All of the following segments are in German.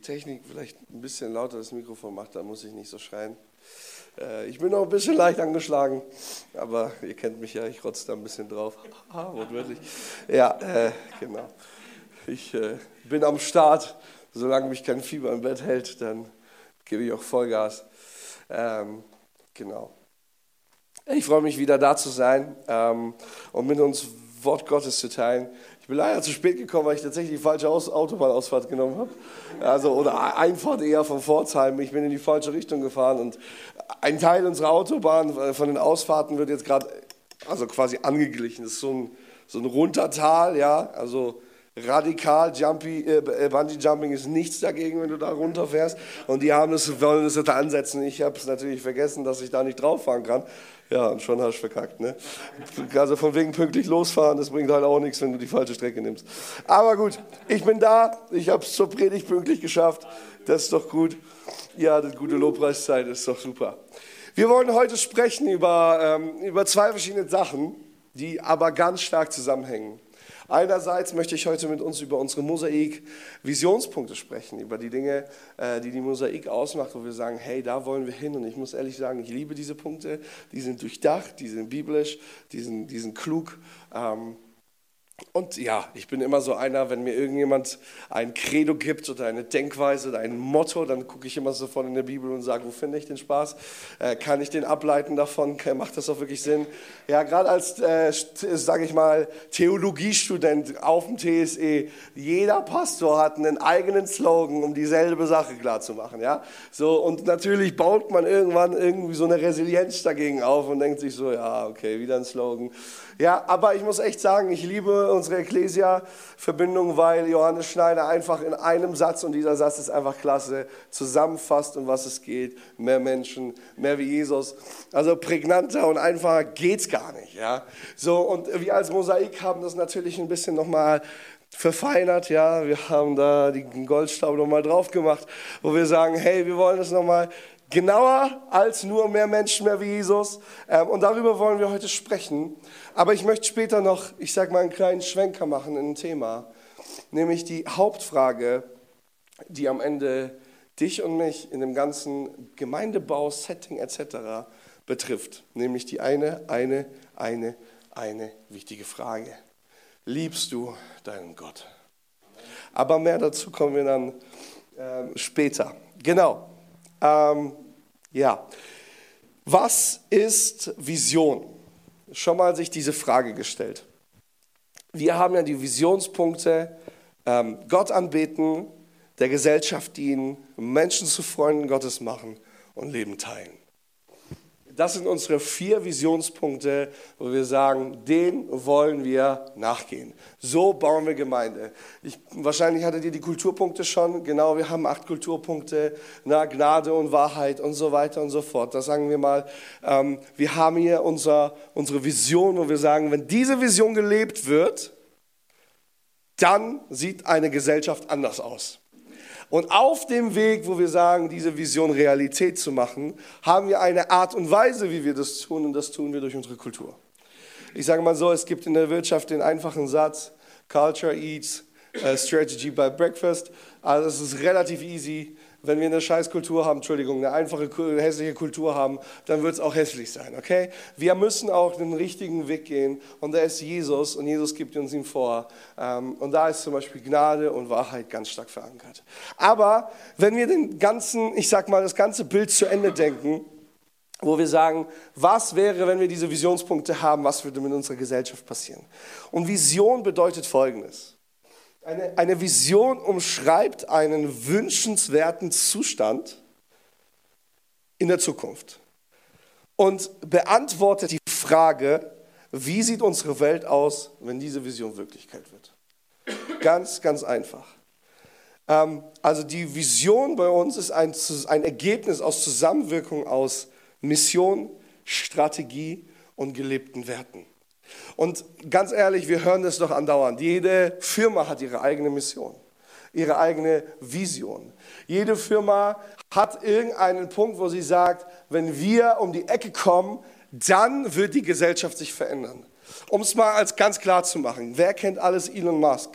die Technik vielleicht ein bisschen lauter das Mikrofon macht, dann muss ich nicht so schreien. Äh, ich bin noch ein bisschen leicht angeschlagen, aber ihr kennt mich ja, ich rotze da ein bisschen drauf. Ah, wortwörtlich. Ja, äh, genau. Ich äh, bin am Start. Solange mich kein Fieber im Bett hält, dann gebe ich auch Vollgas. Ähm, genau. Ich freue mich wieder da zu sein ähm, und mit uns Wort Gottes zu teilen. Bin leider zu spät gekommen, weil ich tatsächlich die falsche Aus Autobahnausfahrt genommen habe. Also, oder Einfahrt eher von Pforzheim. Ich bin in die falsche Richtung gefahren und ein Teil unserer Autobahn äh, von den Ausfahrten wird jetzt gerade also quasi angeglichen. Das ist so ein, so ein Runtertal, ja, also radikal Jumpy, äh, äh, Bungee Jumping ist nichts dagegen, wenn du da runterfährst. Und die haben das, wollen das da ansetzen. Ich habe es natürlich vergessen, dass ich da nicht drauf fahren kann. Ja, und schon hast du verkackt. Ne? Also von wegen pünktlich losfahren, das bringt halt auch nichts, wenn du die falsche Strecke nimmst. Aber gut, ich bin da. Ich habe es zur Predigt pünktlich geschafft. Das ist doch gut. Ja, das gute Lobpreiszeit ist doch super. Wir wollen heute sprechen über, ähm, über zwei verschiedene Sachen, die aber ganz stark zusammenhängen. Einerseits möchte ich heute mit uns über unsere Mosaik-Visionspunkte sprechen, über die Dinge, äh, die die Mosaik ausmacht, wo wir sagen, hey, da wollen wir hin. Und ich muss ehrlich sagen, ich liebe diese Punkte. Die sind durchdacht, die sind biblisch, die sind, die sind klug. Ähm, und ja, ich bin immer so einer, wenn mir irgendjemand ein Credo gibt oder eine Denkweise oder ein Motto, dann gucke ich immer sofort in der Bibel und sage, wo finde ich den Spaß? Äh, kann ich den ableiten davon? Macht das auch wirklich Sinn? Ja, gerade als, äh, sage ich mal, Theologiestudent auf dem TSE, jeder Pastor hat einen eigenen Slogan, um dieselbe Sache klarzumachen. Ja? So, und natürlich baut man irgendwann irgendwie so eine Resilienz dagegen auf und denkt sich so, ja, okay, wieder ein Slogan. Ja, aber ich muss echt sagen, ich liebe unsere Ecclesia-Verbindung, weil Johannes Schneider einfach in einem Satz, und dieser Satz ist einfach klasse, zusammenfasst, um was es geht. Mehr Menschen, mehr wie Jesus. Also prägnanter und einfacher geht's gar nicht. Ja? So, und wir als Mosaik haben das natürlich ein bisschen nochmal verfeinert, ja, wir haben da den Goldstaub nochmal drauf gemacht, wo wir sagen, hey, wir wollen das nochmal genauer als nur mehr Menschen, mehr wie Jesus. Ähm, und darüber wollen wir heute sprechen. Aber ich möchte später noch, ich sage mal, einen kleinen Schwenker machen in ein Thema, nämlich die Hauptfrage, die am Ende dich und mich in dem ganzen Gemeindebau, Setting etc. betrifft. Nämlich die eine, eine, eine, eine wichtige Frage. Liebst du deinen Gott? Aber mehr dazu kommen wir dann äh, später. Genau. Ähm, ja, was ist Vision? Schon mal sich diese Frage gestellt. Wir haben ja die Visionspunkte, ähm, Gott anbeten, der Gesellschaft dienen, Menschen zu Freunden Gottes machen und Leben teilen. Das sind unsere vier Visionspunkte, wo wir sagen, den wollen wir nachgehen. So bauen wir Gemeinde. Ich, wahrscheinlich hattet ihr die Kulturpunkte schon. Genau, wir haben acht Kulturpunkte, na, Gnade und Wahrheit und so weiter und so fort. Das sagen wir mal. Ähm, wir haben hier unser, unsere Vision, wo wir sagen, wenn diese Vision gelebt wird, dann sieht eine Gesellschaft anders aus. Und auf dem Weg, wo wir sagen, diese Vision Realität zu machen, haben wir eine Art und Weise, wie wir das tun, und das tun wir durch unsere Kultur. Ich sage mal so, es gibt in der Wirtschaft den einfachen Satz, Culture eats, uh, Strategy by Breakfast. Also es ist relativ easy wenn wir eine Scheißkultur haben, Entschuldigung, eine einfache hässliche Kultur haben, dann wird es auch hässlich sein, okay? Wir müssen auch den richtigen Weg gehen und da ist Jesus und Jesus gibt uns ihn vor. Ähm, und da ist zum Beispiel Gnade und Wahrheit ganz stark verankert. Aber wenn wir den ganzen, ich sag mal, das ganze Bild zu Ende denken, wo wir sagen, was wäre, wenn wir diese Visionspunkte haben, was würde mit unserer Gesellschaft passieren? Und Vision bedeutet Folgendes. Eine, eine Vision umschreibt einen wünschenswerten Zustand in der Zukunft und beantwortet die Frage, wie sieht unsere Welt aus, wenn diese Vision Wirklichkeit wird? Ganz, ganz einfach. Ähm, also die Vision bei uns ist ein, ein Ergebnis aus Zusammenwirkung aus Mission, Strategie und gelebten Werten. Und ganz ehrlich, wir hören das doch andauernd. Jede Firma hat ihre eigene Mission, ihre eigene Vision. Jede Firma hat irgendeinen Punkt, wo sie sagt, wenn wir um die Ecke kommen, dann wird die Gesellschaft sich verändern. Um es mal als ganz klar zu machen, wer kennt alles Elon Musk?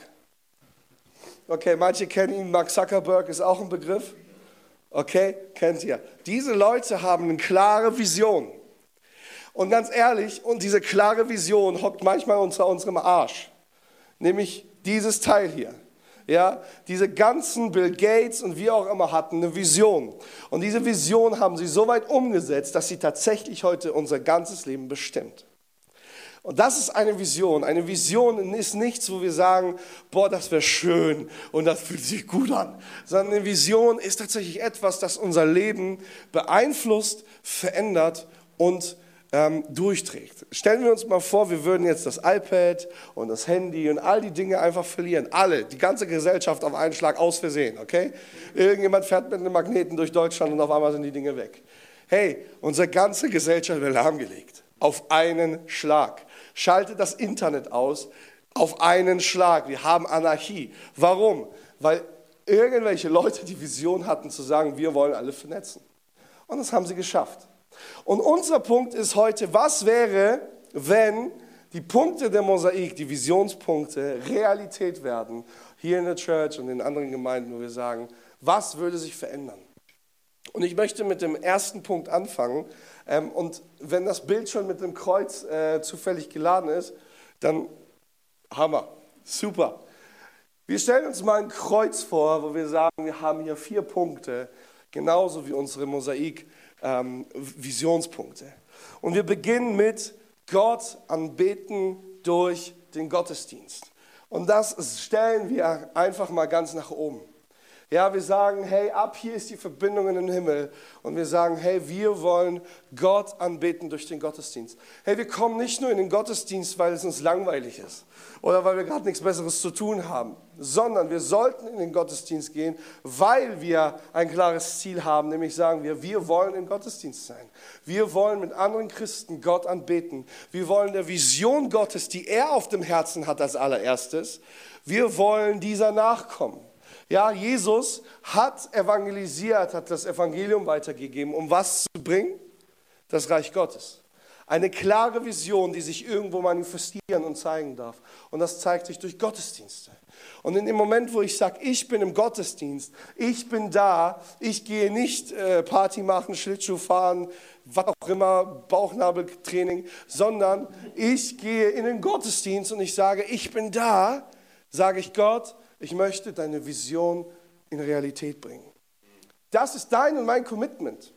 Okay, manche kennen ihn, Mark Zuckerberg ist auch ein Begriff. Okay, kennt ihr. Diese Leute haben eine klare Vision. Und ganz ehrlich, und diese klare Vision hockt manchmal unter unserem Arsch. Nämlich dieses Teil hier. Ja, diese ganzen Bill Gates und wie auch immer hatten eine Vision. Und diese Vision haben sie so weit umgesetzt, dass sie tatsächlich heute unser ganzes Leben bestimmt. Und das ist eine Vision. Eine Vision ist nichts, wo wir sagen, boah, das wäre schön und das fühlt sich gut an. Sondern eine Vision ist tatsächlich etwas, das unser Leben beeinflusst, verändert und ähm, durchträgt. Stellen wir uns mal vor, wir würden jetzt das iPad und das Handy und all die Dinge einfach verlieren. Alle, die ganze Gesellschaft auf einen Schlag aus Versehen, okay? Irgendjemand fährt mit einem Magneten durch Deutschland und auf einmal sind die Dinge weg. Hey, unsere ganze Gesellschaft wird lahmgelegt. Auf einen Schlag. Schalte das Internet aus. Auf einen Schlag. Wir haben Anarchie. Warum? Weil irgendwelche Leute die Vision hatten zu sagen, wir wollen alle vernetzen. Und das haben sie geschafft. Und unser Punkt ist heute, was wäre, wenn die Punkte der Mosaik, die Visionspunkte, Realität werden, hier in der Church und in anderen Gemeinden, wo wir sagen, was würde sich verändern? Und ich möchte mit dem ersten Punkt anfangen. Ähm, und wenn das Bild schon mit dem Kreuz äh, zufällig geladen ist, dann Hammer, super. Wir stellen uns mal ein Kreuz vor, wo wir sagen, wir haben hier vier Punkte, genauso wie unsere Mosaik ähm, Visionspunkte. Und wir beginnen mit Gott anbeten durch den Gottesdienst. Und das stellen wir einfach mal ganz nach oben. Ja, wir sagen, hey, ab hier ist die Verbindung in den Himmel. Und wir sagen, hey, wir wollen Gott anbeten durch den Gottesdienst. Hey, wir kommen nicht nur in den Gottesdienst, weil es uns langweilig ist oder weil wir gerade nichts Besseres zu tun haben, sondern wir sollten in den Gottesdienst gehen, weil wir ein klares Ziel haben, nämlich sagen wir, wir wollen im Gottesdienst sein. Wir wollen mit anderen Christen Gott anbeten. Wir wollen der Vision Gottes, die er auf dem Herzen hat als allererstes, wir wollen dieser nachkommen. Ja, Jesus hat evangelisiert, hat das Evangelium weitergegeben, um was zu bringen? Das Reich Gottes. Eine klare Vision, die sich irgendwo manifestieren und zeigen darf. Und das zeigt sich durch Gottesdienste. Und in dem Moment, wo ich sage, ich bin im Gottesdienst, ich bin da, ich gehe nicht äh, Party machen, Schlittschuh fahren, was auch immer, Bauchnabeltraining, sondern ich gehe in den Gottesdienst und ich sage, ich bin da, sage ich Gott, ich möchte deine Vision in Realität bringen. Das ist dein und mein Commitment.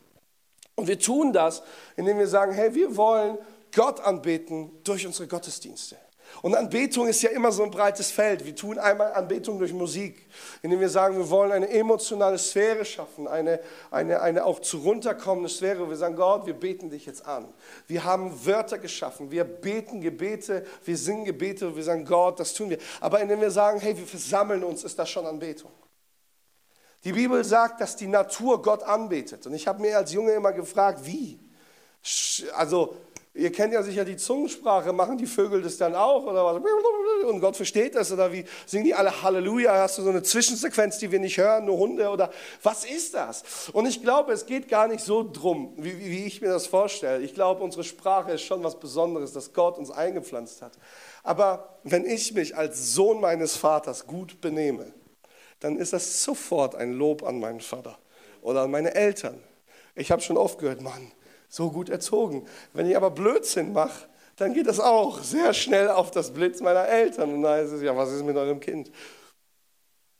Und wir tun das, indem wir sagen, hey, wir wollen Gott anbeten durch unsere Gottesdienste. Und Anbetung ist ja immer so ein breites Feld. Wir tun einmal Anbetung durch Musik, indem wir sagen, wir wollen eine emotionale Sphäre schaffen, eine, eine, eine auch zu runterkommende Sphäre, wir sagen, Gott, wir beten dich jetzt an. Wir haben Wörter geschaffen, wir beten Gebete, wir singen Gebete, wir sagen, Gott, das tun wir. Aber indem wir sagen, hey, wir versammeln uns, ist das schon Anbetung. Die Bibel sagt, dass die Natur Gott anbetet. Und ich habe mir als Junge immer gefragt, wie? Also Ihr kennt ja sicher die Zungensprache, machen die Vögel das dann auch oder was? Und Gott versteht das oder wie singen die alle Halleluja? Hast du so eine Zwischensequenz, die wir nicht hören, nur Hunde oder was ist das? Und ich glaube, es geht gar nicht so drum, wie, wie ich mir das vorstelle. Ich glaube, unsere Sprache ist schon was Besonderes, das Gott uns eingepflanzt hat. Aber wenn ich mich als Sohn meines Vaters gut benehme, dann ist das sofort ein Lob an meinen Vater oder an meine Eltern. Ich habe schon oft gehört, Mann, so gut erzogen. Wenn ich aber Blödsinn mache, dann geht das auch sehr schnell auf das Blitz meiner Eltern. Und dann heißt es, ja, was ist mit eurem Kind?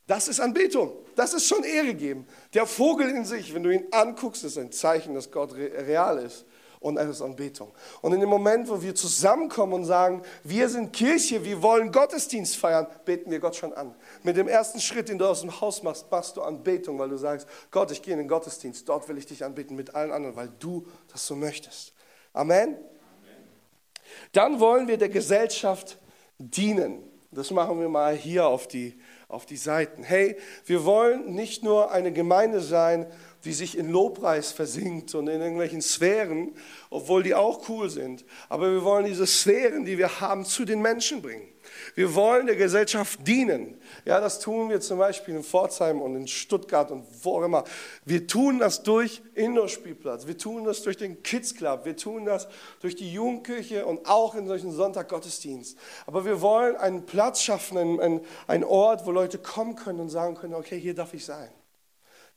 Das ist Anbetung. Das ist schon Ehre geben. Der Vogel in sich, wenn du ihn anguckst, ist ein Zeichen, dass Gott real ist und es ist Anbetung. Und in dem Moment, wo wir zusammenkommen und sagen, wir sind Kirche, wir wollen Gottesdienst feiern, beten wir Gott schon an. Mit dem ersten Schritt, den du aus dem Haus machst, machst du Anbetung, weil du sagst, Gott, ich gehe in den Gottesdienst, dort will ich dich anbeten mit allen anderen, weil du das so möchtest. Amen. Dann wollen wir der Gesellschaft dienen. Das machen wir mal hier auf die, auf die Seiten. Hey, wir wollen nicht nur eine Gemeinde sein, die sich in Lobpreis versinkt und in irgendwelchen Sphären, obwohl die auch cool sind. Aber wir wollen diese Sphären, die wir haben, zu den Menschen bringen. Wir wollen der Gesellschaft dienen. Ja, das tun wir zum Beispiel in Pforzheim und in Stuttgart und wo auch immer. Wir tun das durch Indoor-Spielplatz. Wir tun das durch den Kids Club. Wir tun das durch die Jugendkirche und auch in solchen Sonntaggottesdienst. Aber wir wollen einen Platz schaffen, einen, einen Ort, wo Leute kommen können und sagen können, okay, hier darf ich sein.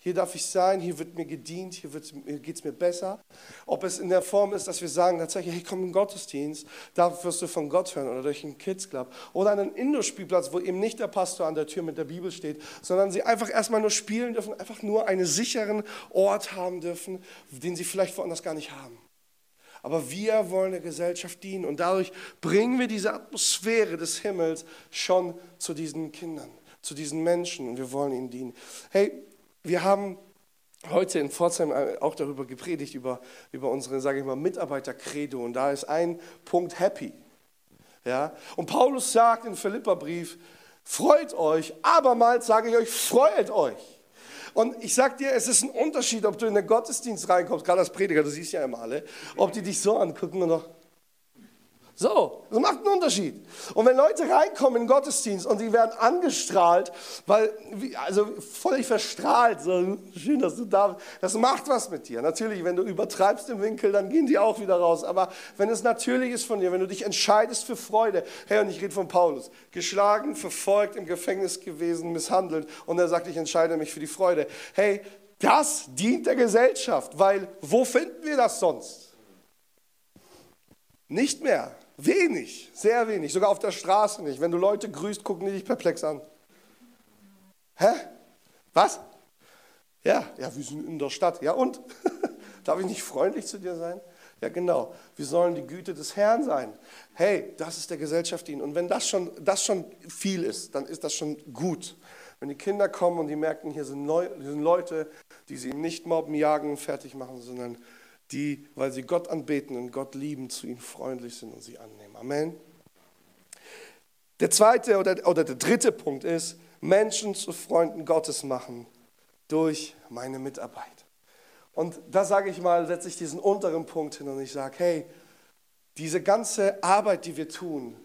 Hier darf ich sein, hier wird mir gedient, hier, geht es mir besser. Ob es in der Form ist, dass wir sagen, tatsächlich, hey, komm in den Gottesdienst, da wirst du von Gott hören oder durch einen Kids Club oder einen Indoor-Spielplatz, wo eben nicht der Pastor an der Tür mit der Bibel steht, sondern sie einfach erstmal nur spielen dürfen, einfach nur einen sicheren Ort haben dürfen, den sie vielleicht woanders gar nicht haben. Aber wir wollen der Gesellschaft dienen und dadurch bringen wir diese Atmosphäre des Himmels schon zu diesen Kindern, zu diesen Menschen und wir wollen ihnen dienen. Hey, wir haben heute in Pforzheim auch darüber gepredigt, über, über unsere, sage ich mal, Mitarbeitercredo. Und da ist ein Punkt Happy. Ja? Und Paulus sagt im Philipperbrief, freut euch, abermals sage ich euch, freut euch. Und ich sage dir, es ist ein Unterschied, ob du in den Gottesdienst reinkommst, gerade als Prediger, du siehst ja immer alle, ob die dich so angucken und noch, so, das macht einen Unterschied. Und wenn Leute reinkommen in den Gottesdienst und die werden angestrahlt, weil, also völlig verstrahlt, so schön, dass du da bist, das macht was mit dir. Natürlich, wenn du übertreibst im Winkel, dann gehen die auch wieder raus. Aber wenn es natürlich ist von dir, wenn du dich entscheidest für Freude, hey, und ich rede von Paulus, geschlagen, verfolgt, im Gefängnis gewesen, misshandelt, und er sagt, ich entscheide mich für die Freude. Hey, das dient der Gesellschaft, weil wo finden wir das sonst? Nicht mehr. Wenig, sehr wenig, sogar auf der Straße nicht. Wenn du Leute grüßt, gucken die dich perplex an. Hä? Was? Ja, ja, wir sind in der Stadt. Ja und? Darf ich nicht freundlich zu dir sein? Ja, genau. Wir sollen die Güte des Herrn sein. Hey, das ist der Gesellschaft dienen. Und wenn das schon, das schon viel ist, dann ist das schon gut. Wenn die Kinder kommen und die merken, hier sind, Leute, die sie nicht mobben, jagen, fertig machen, sondern die, weil sie Gott anbeten und Gott lieben, zu ihnen freundlich sind und sie annehmen. Amen. Der zweite oder, oder der dritte Punkt ist, Menschen zu Freunden Gottes machen durch meine Mitarbeit. Und da sage ich mal, setze ich diesen unteren Punkt hin und ich sage, hey, diese ganze Arbeit, die wir tun,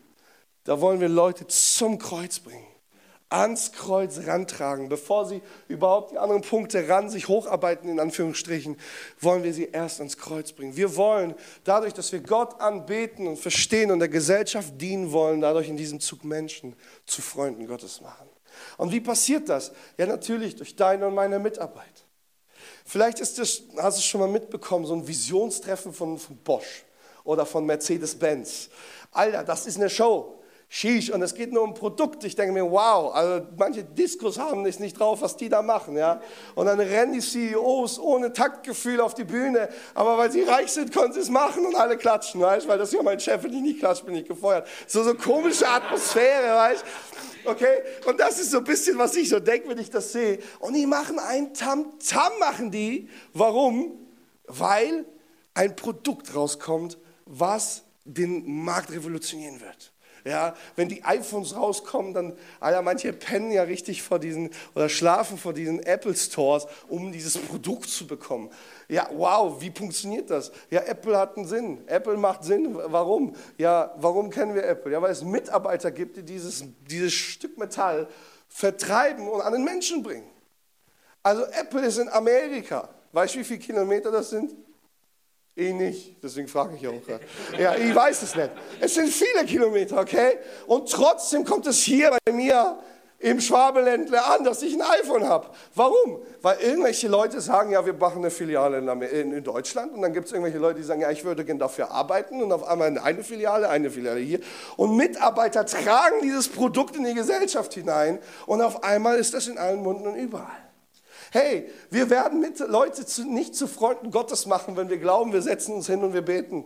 da wollen wir Leute zum Kreuz bringen ans Kreuz rantragen. Bevor sie überhaupt die anderen Punkte ran sich hocharbeiten, in Anführungsstrichen, wollen wir sie erst ans Kreuz bringen. Wir wollen dadurch, dass wir Gott anbeten und verstehen und der Gesellschaft dienen wollen, dadurch in diesem Zug Menschen zu Freunden Gottes machen. Und wie passiert das? Ja, natürlich durch deine und meine Mitarbeit. Vielleicht ist das, hast du es schon mal mitbekommen, so ein Visionstreffen von, von Bosch oder von Mercedes-Benz. Alter, das ist eine Show. Sheesh, und es geht nur um Produkte. Ich denke mir, wow, also manche Diskos haben es nicht drauf, was die da machen, ja. Und dann rennen die CEOs ohne Taktgefühl auf die Bühne, aber weil sie reich sind, können sie es machen und alle klatschen, weißt weil das ist ja mein Chef, wenn ich nicht klatsche, bin ich gefeuert. So, so komische Atmosphäre, weißt Okay? Und das ist so ein bisschen, was ich so denke, wenn ich das sehe. Und die machen ein Tam-Tam, machen die. Warum? Weil ein Produkt rauskommt, was den Markt revolutionieren wird. Ja, wenn die iPhones rauskommen, dann, Alter, manche pennen ja richtig vor diesen oder schlafen vor diesen Apple Stores, um dieses Produkt zu bekommen. Ja, wow, wie funktioniert das? Ja, Apple hat einen Sinn. Apple macht Sinn. Warum? Ja, warum kennen wir Apple? Ja, weil es Mitarbeiter gibt, die dieses, dieses Stück Metall vertreiben und an den Menschen bringen. Also Apple ist in Amerika. Weißt du, wie viele Kilometer das sind? Ich nicht, deswegen frage ich auch. Ja, ich weiß es nicht. Es sind viele Kilometer, okay? Und trotzdem kommt es hier bei mir im Schwabeländle an, dass ich ein iPhone habe. Warum? Weil irgendwelche Leute sagen, ja, wir machen eine Filiale in, Deutschland und dann gibt es irgendwelche Leute, die sagen, ja, ich würde gerne dafür arbeiten und auf einmal eine Filiale, eine Filiale hier. Und Mitarbeiter tragen dieses Produkt in die Gesellschaft hinein und auf einmal ist das in allen Munden und überall. Hey, wir werden mit Leute zu, nicht zu Freunden Gottes machen, wenn wir glauben, wir setzen uns hin und wir beten.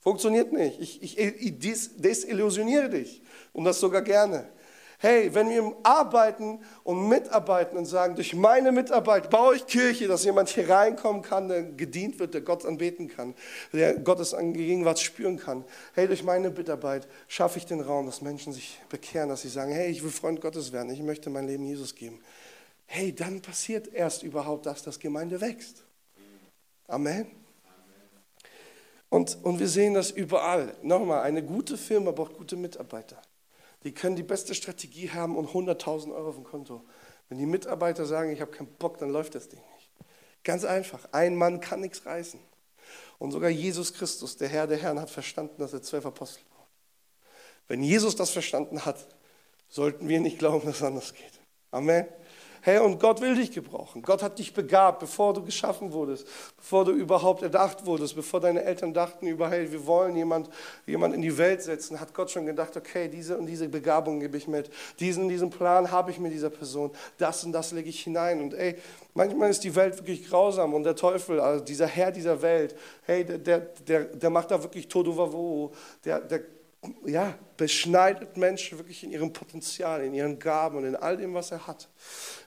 Funktioniert nicht. Ich, ich, ich desillusioniere dich und das sogar gerne. Hey, wenn wir arbeiten und mitarbeiten und sagen, durch meine Mitarbeit baue ich Kirche, dass jemand hier reinkommen kann, der gedient wird, der Gott anbeten kann, der Gottes Gegenwart spüren kann. Hey, durch meine Mitarbeit schaffe ich den Raum, dass Menschen sich bekehren, dass sie sagen, hey, ich will Freund Gottes werden, ich möchte mein Leben Jesus geben hey, dann passiert erst überhaupt das, dass Gemeinde wächst. Amen. Und, und wir sehen das überall. Nochmal, eine gute Firma braucht gute Mitarbeiter. Die können die beste Strategie haben und 100.000 Euro auf dem Konto. Wenn die Mitarbeiter sagen, ich habe keinen Bock, dann läuft das Ding nicht. Ganz einfach. Ein Mann kann nichts reißen. Und sogar Jesus Christus, der Herr der Herren, hat verstanden, dass er zwölf Apostel braucht. Wenn Jesus das verstanden hat, sollten wir nicht glauben, dass es anders geht. Amen. Hey, und Gott will dich gebrauchen. Gott hat dich begabt, bevor du geschaffen wurdest, bevor du überhaupt erdacht wurdest, bevor deine Eltern dachten über, hey, wir wollen jemand, jemand in die Welt setzen, hat Gott schon gedacht, okay, diese und diese Begabung gebe ich mit. Diesen diesen Plan habe ich mit dieser Person. Das und das lege ich hinein. Und ey, manchmal ist die Welt wirklich grausam und der Teufel, also dieser Herr dieser Welt, hey, der, der, der macht da wirklich Todu der, der ja, beschneidet Menschen wirklich in ihrem Potenzial, in ihren Gaben und in all dem, was er hat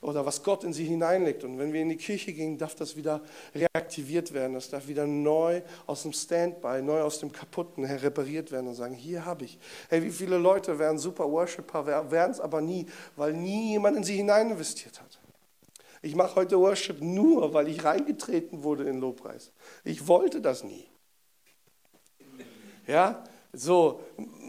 oder was Gott in sie hineinlegt. Und wenn wir in die Kirche gehen, darf das wieder reaktiviert werden. Das darf wieder neu aus dem Standby, neu aus dem Kaputten her repariert werden und sagen, hier habe ich. Hey, wie viele Leute wären super Worshipper, werden es aber nie, weil nie jemand in sie hinein investiert hat. Ich mache heute Worship nur, weil ich reingetreten wurde in Lobpreis. Ich wollte das nie. Ja, so,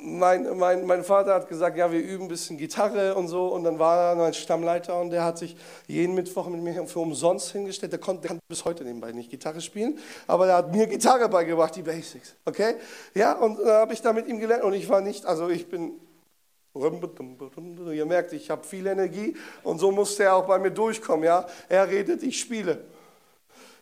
mein, mein, mein Vater hat gesagt, ja, wir üben ein bisschen Gitarre und so. Und dann war er mein Stammleiter und der hat sich jeden Mittwoch mit mir für umsonst hingestellt. Der, konnte, der kann bis heute nebenbei nicht Gitarre spielen, aber der hat mir Gitarre beigebracht, die Basics. Okay? Ja, und dann habe ich da mit ihm gelernt und ich war nicht, also ich bin Ihr merkt, ich habe viel Energie und so musste er auch bei mir durchkommen. Ja? Er redet, ich spiele.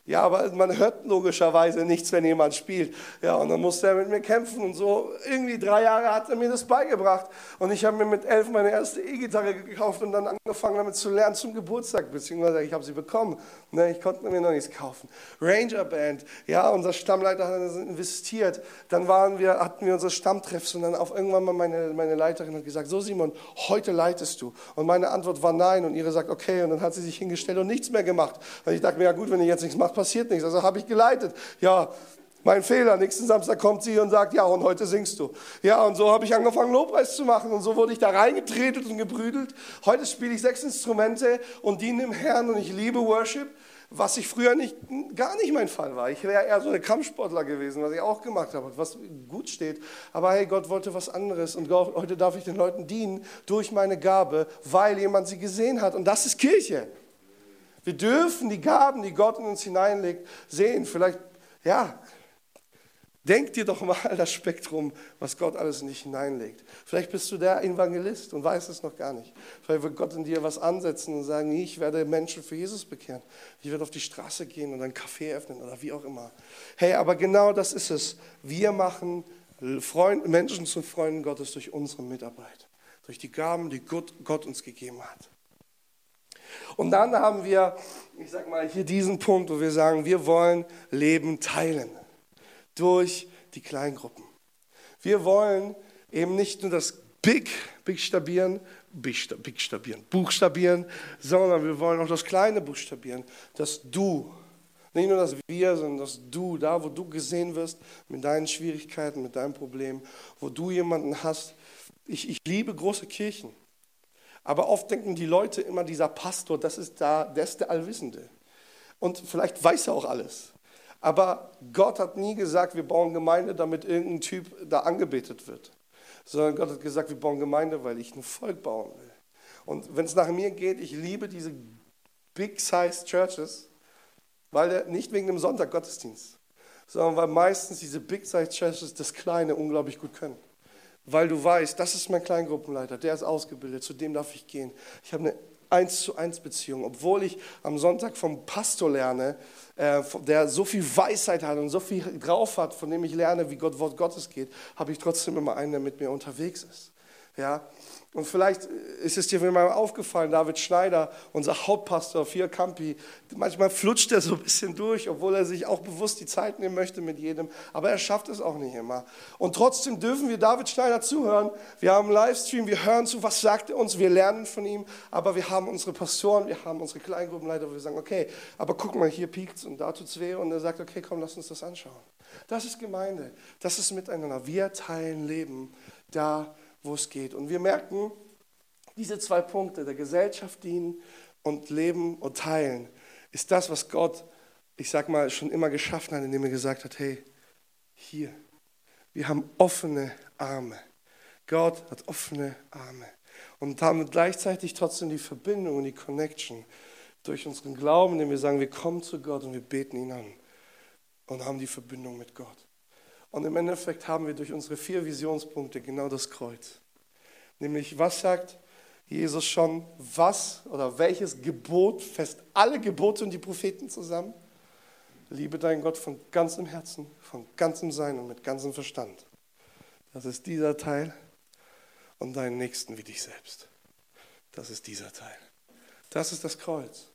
Ja, aber man hört logischerweise nichts, wenn jemand spielt. Ja, und dann musste er mit mir kämpfen und so. Irgendwie drei Jahre hat er mir das beigebracht. Und ich habe mir mit elf meine erste E-Gitarre gekauft und dann angefangen damit zu lernen zum Geburtstag, beziehungsweise ich habe sie bekommen. Ne, ich konnte mir noch nichts kaufen. Ranger Band, ja, unser Stammleiter hat investiert. Dann waren wir, hatten wir unsere Stammtreffs und dann auf irgendwann mal meine, meine Leiterin hat gesagt, so Simon, heute leitest du. Und meine Antwort war nein und ihre sagt, okay. Und dann hat sie sich hingestellt und nichts mehr gemacht. Und ich dachte mir, ja gut, wenn ich jetzt nichts mache, passiert nichts. Also habe ich geleitet. Ja, mein Fehler. Nächsten Samstag kommt sie und sagt, ja, und heute singst du. Ja, und so habe ich angefangen, Lobpreis zu machen. Und so wurde ich da reingetretet und gebrüdelt. Heute spiele ich sechs Instrumente und diene dem Herrn und ich liebe Worship, was ich früher nicht, gar nicht mein Fall war. Ich wäre eher so ein Kampfsportler gewesen, was ich auch gemacht habe, was gut steht. Aber hey, Gott wollte was anderes und heute darf ich den Leuten dienen durch meine Gabe, weil jemand sie gesehen hat. Und das ist Kirche. Wir dürfen die Gaben, die Gott in uns hineinlegt, sehen. Vielleicht, ja, denk dir doch mal das Spektrum, was Gott alles in dich hineinlegt. Vielleicht bist du der Evangelist und weißt es noch gar nicht. Vielleicht wird Gott in dir was ansetzen und sagen, ich werde Menschen für Jesus bekehren. Ich werde auf die Straße gehen und ein Café öffnen oder wie auch immer. Hey, aber genau das ist es. Wir machen Freund, Menschen zu Freunden Gottes durch unsere Mitarbeit, durch die Gaben, die Gott uns gegeben hat. Und dann haben wir, ich sag mal, hier diesen Punkt, wo wir sagen, wir wollen Leben teilen durch die Kleingruppen. Wir wollen eben nicht nur das Big, Big stabieren, Big, stabieren, buchstabieren, sondern wir wollen auch das Kleine buchstabieren, dass du, nicht nur das Wir, sondern dass du, da wo du gesehen wirst, mit deinen Schwierigkeiten, mit deinem Problem, wo du jemanden hast. Ich, ich liebe große Kirchen. Aber oft denken die Leute immer, dieser Pastor, das ist da, der ist der Allwissende. Und vielleicht weiß er auch alles. Aber Gott hat nie gesagt, wir bauen Gemeinde, damit irgendein Typ da angebetet wird. Sondern Gott hat gesagt, wir bauen Gemeinde, weil ich ein Volk bauen will. Und wenn es nach mir geht, ich liebe diese Big-Size Churches, weil der, nicht wegen dem Sonntag Gottesdienst, sondern weil meistens diese Big-Size Churches das Kleine unglaublich gut können weil du weißt, das ist mein Kleingruppenleiter, der ist ausgebildet, zu dem darf ich gehen. Ich habe eine eins zu eins Beziehung, obwohl ich am Sonntag vom Pastor lerne, äh, der so viel Weisheit hat und so viel drauf hat, von dem ich lerne, wie Gott Wort Gottes geht, habe ich trotzdem immer einen, der mit mir unterwegs ist. Ja, und vielleicht ist es dir mal aufgefallen, David Schneider, unser Hauptpastor, Vier Campi, manchmal flutscht er so ein bisschen durch, obwohl er sich auch bewusst die Zeit nehmen möchte mit jedem, aber er schafft es auch nicht immer. Und trotzdem dürfen wir David Schneider zuhören. Wir haben einen Livestream, wir hören zu, was sagt er uns, wir lernen von ihm, aber wir haben unsere Pastoren, wir haben unsere Kleingruppenleiter, wo wir sagen, okay, aber guck mal, hier piekt und da tut es weh und er sagt, okay, komm, lass uns das anschauen. Das ist Gemeinde, das ist Miteinander. Wir teilen Leben da, wo es geht. Und wir merken, diese zwei Punkte, der Gesellschaft dienen und leben und teilen, ist das, was Gott, ich sag mal, schon immer geschaffen hat, indem er gesagt hat, hey, hier, wir haben offene Arme. Gott hat offene Arme. Und haben gleichzeitig trotzdem die Verbindung und die Connection durch unseren Glauben, indem wir sagen, wir kommen zu Gott und wir beten ihn an und haben die Verbindung mit Gott. Und im Endeffekt haben wir durch unsere vier Visionspunkte genau das Kreuz. Nämlich, was sagt Jesus schon, was oder welches Gebot fest alle Gebote und die Propheten zusammen? Liebe deinen Gott von ganzem Herzen, von ganzem Sein und mit ganzem Verstand. Das ist dieser Teil. Und deinen Nächsten wie dich selbst. Das ist dieser Teil. Das ist das Kreuz.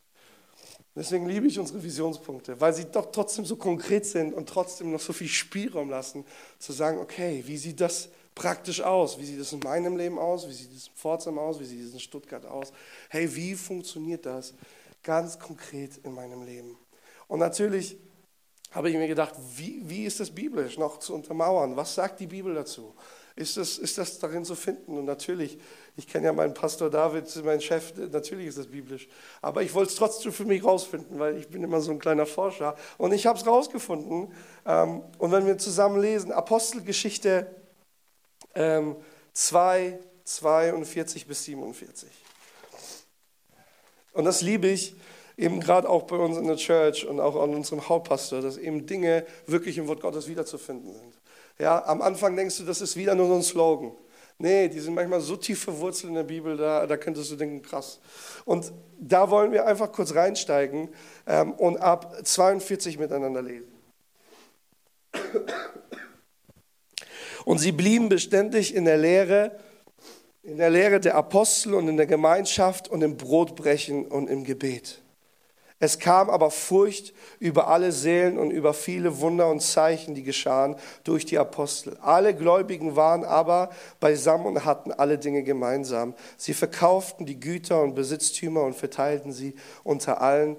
Deswegen liebe ich unsere Visionspunkte, weil sie doch trotzdem so konkret sind und trotzdem noch so viel Spielraum lassen, zu sagen, okay, wie sieht das praktisch aus? Wie sieht das in meinem Leben aus? Wie sieht es in Pforzheim aus? Wie sieht es in Stuttgart aus? Hey, wie funktioniert das ganz konkret in meinem Leben? Und natürlich habe ich mir gedacht, wie, wie ist das biblisch noch zu untermauern? Was sagt die Bibel dazu? Ist das, ist das darin zu finden? Und natürlich, ich kenne ja meinen Pastor David, meinen Chef, natürlich ist das biblisch. Aber ich wollte es trotzdem für mich rausfinden, weil ich bin immer so ein kleiner Forscher. Und ich habe es rausgefunden. Ähm, und wenn wir zusammen lesen, Apostelgeschichte 2, 42 bis 47. Und das liebe ich, eben gerade auch bei uns in der Church und auch an unserem Hauptpastor, dass eben Dinge wirklich im Wort Gottes wiederzufinden sind. Ja, am Anfang denkst du, das ist wieder nur so ein Slogan. Nee, die sind manchmal so tief verwurzelt in der Bibel, da, da könntest du denken, krass. Und da wollen wir einfach kurz reinsteigen ähm, und ab 42 miteinander lesen. Und sie blieben beständig in der Lehre, in der Lehre der Apostel und in der Gemeinschaft und im Brotbrechen und im Gebet. Es kam aber Furcht über alle Seelen und über viele Wunder und Zeichen, die geschahen durch die Apostel. Alle Gläubigen waren aber beisammen und hatten alle Dinge gemeinsam. Sie verkauften die Güter und Besitztümer und verteilten sie unter allen,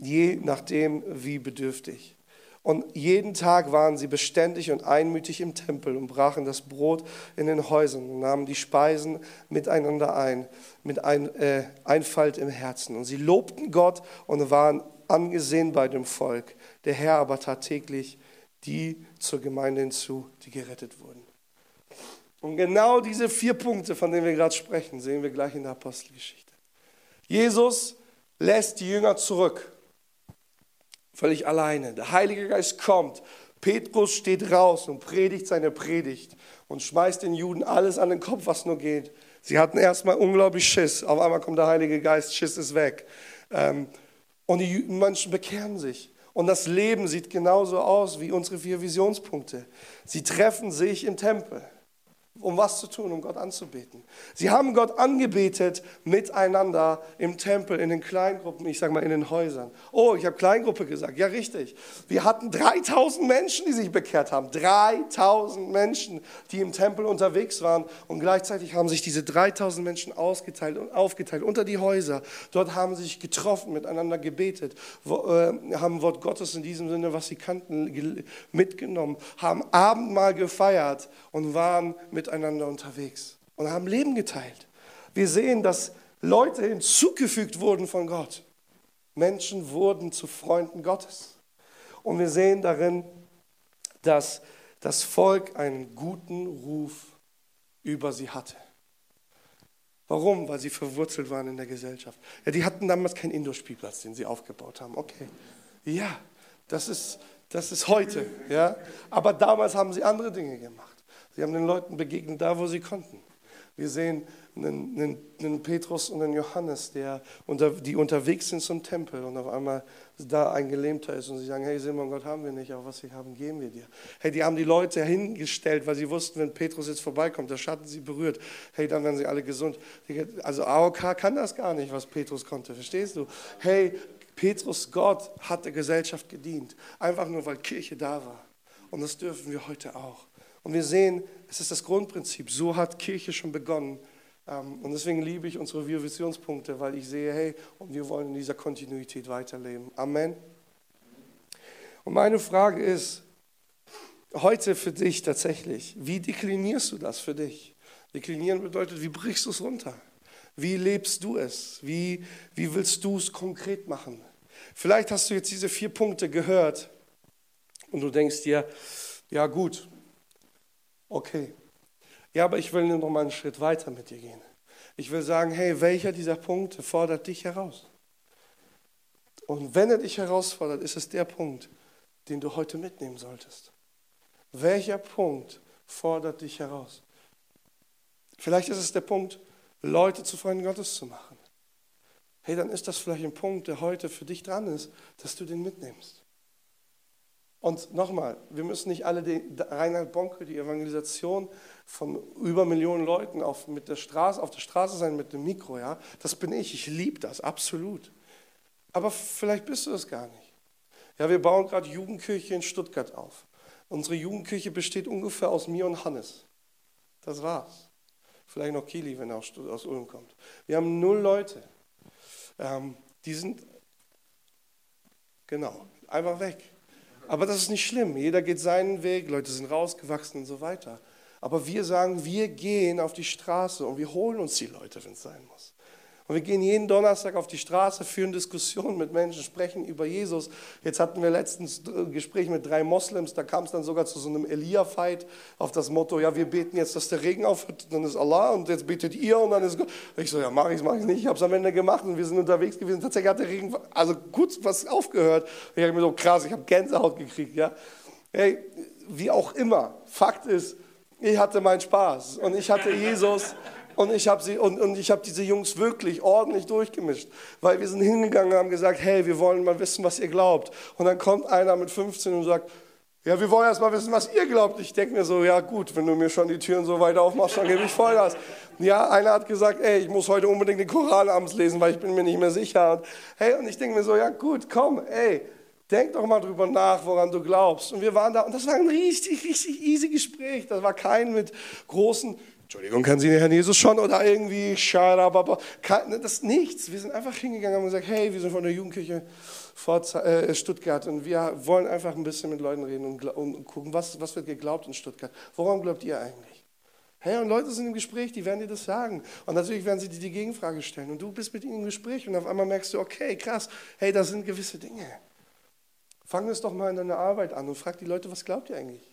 je nachdem wie bedürftig. Und jeden Tag waren sie beständig und einmütig im Tempel und brachen das Brot in den Häusern und nahmen die Speisen miteinander ein, mit ein, äh, Einfalt im Herzen. Und sie lobten Gott und waren angesehen bei dem Volk. Der Herr aber tat täglich die zur Gemeinde hinzu, die gerettet wurden. Und genau diese vier Punkte, von denen wir gerade sprechen, sehen wir gleich in der Apostelgeschichte. Jesus lässt die Jünger zurück völlig alleine. Der Heilige Geist kommt. Petrus steht raus und predigt seine Predigt und schmeißt den Juden alles an den Kopf, was nur geht. Sie hatten erstmal unglaublich Schiss. Auf einmal kommt der Heilige Geist, Schiss ist weg. Ähm, und die Menschen bekehren sich. Und das Leben sieht genauso aus wie unsere vier Visionspunkte. Sie treffen sich im Tempel um was zu tun, um Gott anzubeten. Sie haben Gott angebetet miteinander im Tempel, in den Kleingruppen, ich sage mal in den Häusern. Oh, ich habe Kleingruppe gesagt, ja richtig. Wir hatten 3000 Menschen, die sich bekehrt haben. 3000 Menschen, die im Tempel unterwegs waren und gleichzeitig haben sich diese 3000 Menschen ausgeteilt und aufgeteilt unter die Häuser. Dort haben sie sich getroffen, miteinander gebetet, äh, haben Wort Gottes in diesem Sinne, was sie kannten, mitgenommen, haben Abendmahl gefeiert und waren mit miteinander unterwegs und haben Leben geteilt. Wir sehen, dass Leute hinzugefügt wurden von Gott. Menschen wurden zu Freunden Gottes. Und wir sehen darin, dass das Volk einen guten Ruf über sie hatte. Warum? Weil sie verwurzelt waren in der Gesellschaft. Ja, die hatten damals keinen Indoor-Spielplatz, den sie aufgebaut haben. Okay. Ja, das ist, das ist heute. Ja? Aber damals haben sie andere Dinge gemacht. Sie haben den Leuten begegnet, da wo sie konnten. Wir sehen einen, einen, einen Petrus und einen Johannes, der unter, die unterwegs sind zum Tempel und auf einmal da ein Gelähmter ist und sie sagen, hey Simon, Gott haben wir nicht, aber was wir haben, geben wir dir. Hey, die haben die Leute hingestellt, weil sie wussten, wenn Petrus jetzt vorbeikommt, der Schatten sie berührt, hey, dann werden sie alle gesund. Also AOK kann das gar nicht, was Petrus konnte, verstehst du? Hey, Petrus, Gott hat der Gesellschaft gedient, einfach nur, weil Kirche da war. Und das dürfen wir heute auch. Und wir sehen, es ist das Grundprinzip. So hat Kirche schon begonnen. Ähm, und deswegen liebe ich unsere Visionspunkte, weil ich sehe, hey, und wir wollen in dieser Kontinuität weiterleben. Amen. Und meine Frage ist heute für dich tatsächlich, wie deklinierst du das für dich? Deklinieren bedeutet, wie brichst du es runter? Wie lebst du es? Wie, wie willst du es konkret machen? Vielleicht hast du jetzt diese vier Punkte gehört und du denkst dir, ja gut, okay. Ja, aber ich will nur noch mal einen Schritt weiter mit dir gehen. Ich will sagen, hey, welcher dieser Punkte fordert dich heraus? Und wenn er dich herausfordert, ist es der Punkt, den du heute mitnehmen solltest. Welcher Punkt fordert dich heraus? Vielleicht ist es der Punkt, Leute zu Freunden Gottes zu machen. Hey, dann ist das vielleicht ein Punkt, der heute für dich dran ist, dass du den mitnimmst. Und nochmal, wir müssen nicht alle die Reinhard Bonke, die Evangelisation von über Millionen Leuten auf, mit der Straße, auf der Straße sein mit dem Mikro, ja. Das bin ich, ich liebe das, absolut. Aber vielleicht bist du das gar nicht. Ja, wir bauen gerade Jugendkirche in Stuttgart auf. Unsere Jugendkirche besteht ungefähr aus mir und Hannes. Das war's. Vielleicht noch Kili, wenn er aus Ulm kommt. Wir haben null Leute. Ähm, die sind, genau, einfach weg. Aber das ist nicht schlimm. Jeder geht seinen Weg, Leute sind rausgewachsen und so weiter. Aber wir sagen, wir gehen auf die Straße und wir holen uns die Leute, wenn es sein muss. Und wir gehen jeden Donnerstag auf die Straße, führen Diskussionen mit Menschen, sprechen über Jesus. Jetzt hatten wir letztens ein äh, Gespräch mit drei Moslems, da kam es dann sogar zu so einem Elia-Fight auf das Motto, ja, wir beten jetzt, dass der Regen aufhört, dann ist Allah und jetzt betet ihr und dann ist Gott. Ich so, ja, mach ich mach ich nicht. Ich habe es am Ende gemacht und wir sind unterwegs gewesen. Tatsächlich hat der Regen, also gut was aufgehört. Ich habe mir so krass, ich habe Gänsehaut gekriegt, ja. Hey, wie auch immer, Fakt ist, ich hatte meinen Spaß und ich hatte Jesus und ich habe und, und hab diese Jungs wirklich ordentlich durchgemischt, weil wir sind hingegangen und haben gesagt, hey, wir wollen mal wissen, was ihr glaubt. Und dann kommt einer mit 15 und sagt, ja, wir wollen erst mal wissen, was ihr glaubt. Ich denke mir so, ja gut, wenn du mir schon die Türen so weit aufmachst, dann gebe ich Vollgas. Ja, einer hat gesagt, ey, ich muss heute unbedingt den Koran abends lesen, weil ich bin mir nicht mehr sicher. Und, hey, und ich denke mir so, ja gut, komm, ey, denk doch mal drüber nach, woran du glaubst. Und wir waren da, und das war ein richtig, richtig easy Gespräch. Das war kein mit großen Entschuldigung, kennen Sie den Herrn Jesus schon oder irgendwie Scharababa? Ne, das ist nichts. Wir sind einfach hingegangen und haben gesagt, hey, wir sind von der Jugendkirche äh, Stuttgart und wir wollen einfach ein bisschen mit Leuten reden und, und gucken, was, was wird geglaubt in Stuttgart. Woran glaubt ihr eigentlich? Hey, und Leute sind im Gespräch, die werden dir das sagen. Und natürlich werden sie dir die Gegenfrage stellen. Und du bist mit ihnen im Gespräch und auf einmal merkst du, okay, krass, hey, da sind gewisse Dinge. Fang es doch mal in deiner Arbeit an und frag die Leute, was glaubt ihr eigentlich?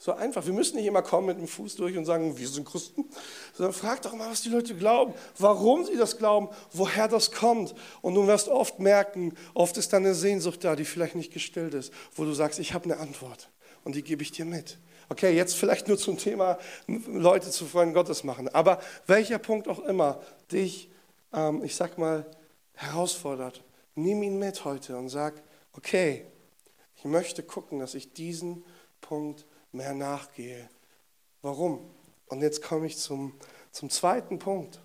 So einfach. Wir müssen nicht immer kommen mit dem Fuß durch und sagen, wir sind Christen, sondern frag doch mal, was die Leute glauben, warum sie das glauben, woher das kommt. Und du wirst oft merken, oft ist da eine Sehnsucht da, die vielleicht nicht gestillt ist, wo du sagst, ich habe eine Antwort und die gebe ich dir mit. Okay, jetzt vielleicht nur zum Thema Leute zu Freunden Gottes machen. Aber welcher Punkt auch immer dich, ähm, ich sag mal, herausfordert, nimm ihn mit heute und sag, okay, ich möchte gucken, dass ich diesen Punkt mehr nachgehe. Warum? Und jetzt komme ich zum, zum zweiten Punkt.